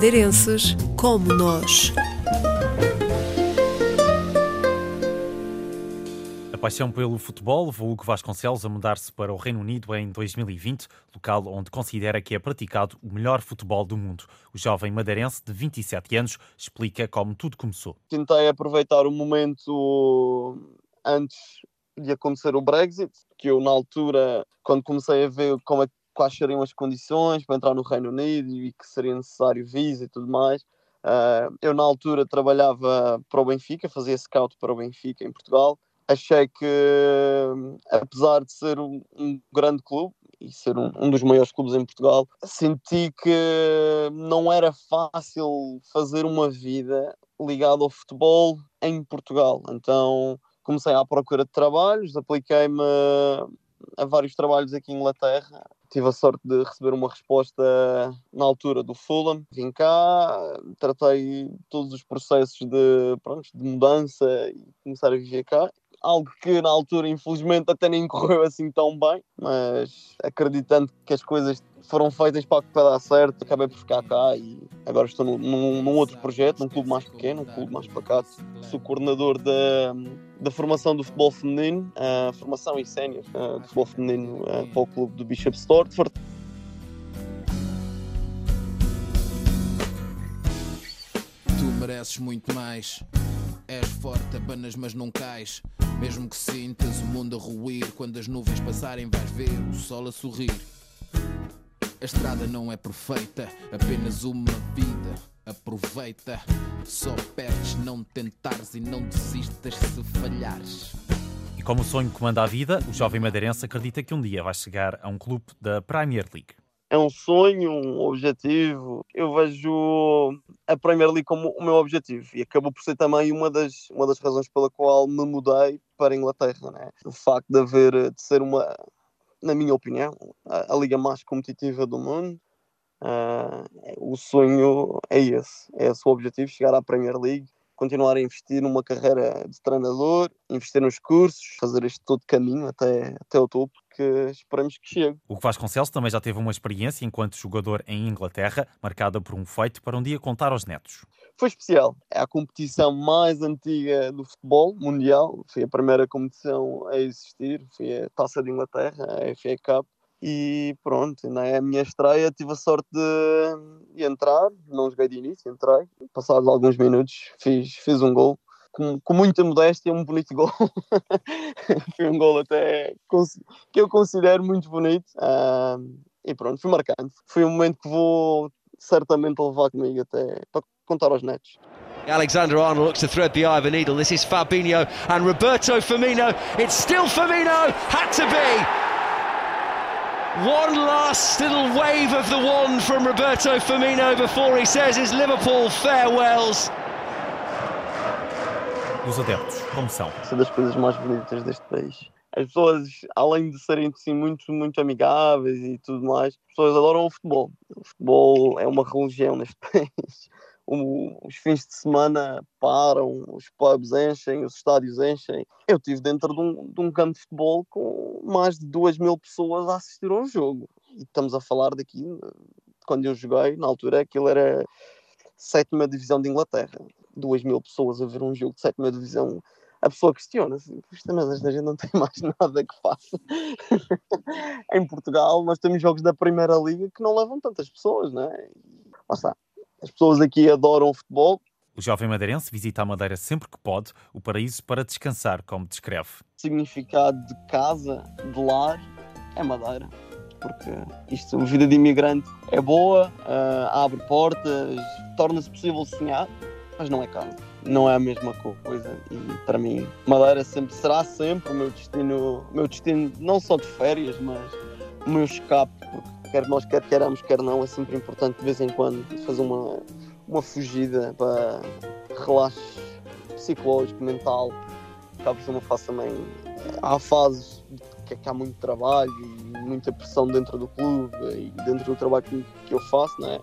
madeirenses como nós. A paixão pelo futebol levou Hugo Vasconcelos a mudar-se para o Reino Unido em 2020, local onde considera que é praticado o melhor futebol do mundo. O jovem madeirense de 27 anos explica como tudo começou. Tentei aproveitar o momento antes de acontecer o Brexit, que eu na altura, quando comecei a ver como é, quais seriam as condições para entrar no Reino Unido e que seria necessário visa e tudo mais, uh, eu na altura trabalhava para o Benfica, fazia scout para o Benfica em Portugal. Achei que, apesar de ser um, um grande clube, e ser um, um, dos maiores clubes em Portugal, senti que não era fácil fazer uma vida ligada ao futebol em Portugal. Então comecei à procura de trabalhos, apliquei-me a vários trabalhos aqui em Inglaterra. Tive a sorte de receber uma resposta na altura do Fulham. Vim cá, tratei todos os processos de, pronto, de mudança e começar a viver cá algo que na altura infelizmente até nem correu assim tão bem, mas acreditando que as coisas foram feitas para, dar certo, acabei por ficar cá e agora estou num, num, outro projeto, num clube mais pequeno, um clube mais pacato. Sou coordenador da, da formação do futebol feminino, a formação e sénior uh, do futebol feminino uh, para o clube do Bishop Stortford. Tu mereces muito mais. És forte, abanas, mas não cais. Mesmo que sintas o mundo a ruir, quando as nuvens passarem, vais ver o sol a sorrir. A estrada não é perfeita, apenas uma vida. Aproveita, só perdes não tentares e não desistas se falhares. E como o sonho comanda a vida, o jovem madeirense acredita que um dia vai chegar a um clube da Premier League é um sonho, um objetivo. Eu vejo a Premier League como o meu objetivo e acabou por ser também uma das, uma das razões pela qual me mudei para a Inglaterra. Né? O facto de haver, de ser uma, na minha opinião, a, a liga mais competitiva do mundo. Uh, o sonho é esse, é esse o objetivo, chegar à Premier League continuar a investir numa carreira de treinador, investir nos cursos, fazer este todo caminho até, até o topo, que esperamos que chegue. O Vasconcelos também já teve uma experiência enquanto jogador em Inglaterra, marcada por um feito para um dia contar aos netos. Foi especial. É a competição mais antiga do futebol mundial. Foi a primeira competição a existir. Foi a Taça de Inglaterra, a FA Cup e pronto, ainda é minha estreia, tive a sorte de, de, entrar, não joguei de início, entrei, passados alguns minutos fiz, fiz um gol, com, com muita modéstia, um bonito gol, foi um gol até que eu considero muito bonito, uh, e pronto, fui marcante, foi um momento que vou certamente levar comigo até para contar aos netos. Alexander Arnold looks to thread the eye of a needle. This is Fabinho and Roberto Firmino. It's still Firmino. Had to be. One last little wave of the wand from Roberto Firmino before he says his Liverpool farewells. Os adeptos, como são? São das coisas mais bonitas deste país. As pessoas, além de serem assim, muito, muito amigáveis e tudo mais, as pessoas adoram o futebol. O futebol é uma religião neste país o, os fins de semana param, os pubs enchem, os estádios enchem. Eu estive dentro de um, de um campo de futebol com mais de 2 mil pessoas a assistir ao jogo. E estamos a falar daqui, quando eu joguei, na altura, aquilo era sétima divisão de Inglaterra. 2 mil pessoas a ver um jogo de sétima divisão. A pessoa questiona-se, mas esta gente não tem mais nada que faça. em Portugal, nós temos jogos da Primeira Liga que não levam tantas pessoas, não é? Lá está as pessoas aqui adoram futebol. O jovem madeirense visita a Madeira sempre que pode, o paraíso para descansar, como descreve. O significado de casa, de lar, é Madeira. Porque isto, a vida de imigrante é boa, uh, abre portas, torna-se possível sonhar, mas não é casa. Não é a mesma coisa. E para mim, Madeira sempre será sempre o meu destino, meu destino não só de férias, mas o meu escape, porque quer nós quer queiramos, quer não, é sempre importante de vez em quando fazer uma, uma fugida para relaxo psicológico, mental. Acaba por ser uma fase também. Há fases que, é que há muito trabalho e muita pressão dentro do clube e dentro do trabalho que, que eu faço, né?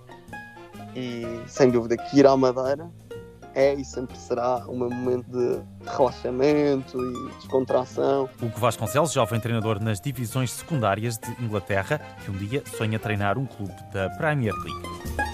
E sem dúvida que ir à Madeira é e sempre será meu momento de relaxamento e descontração. Hugo Vasconcelos, jovem treinador nas divisões secundárias de Inglaterra, que um dia sonha treinar um clube da Premier League.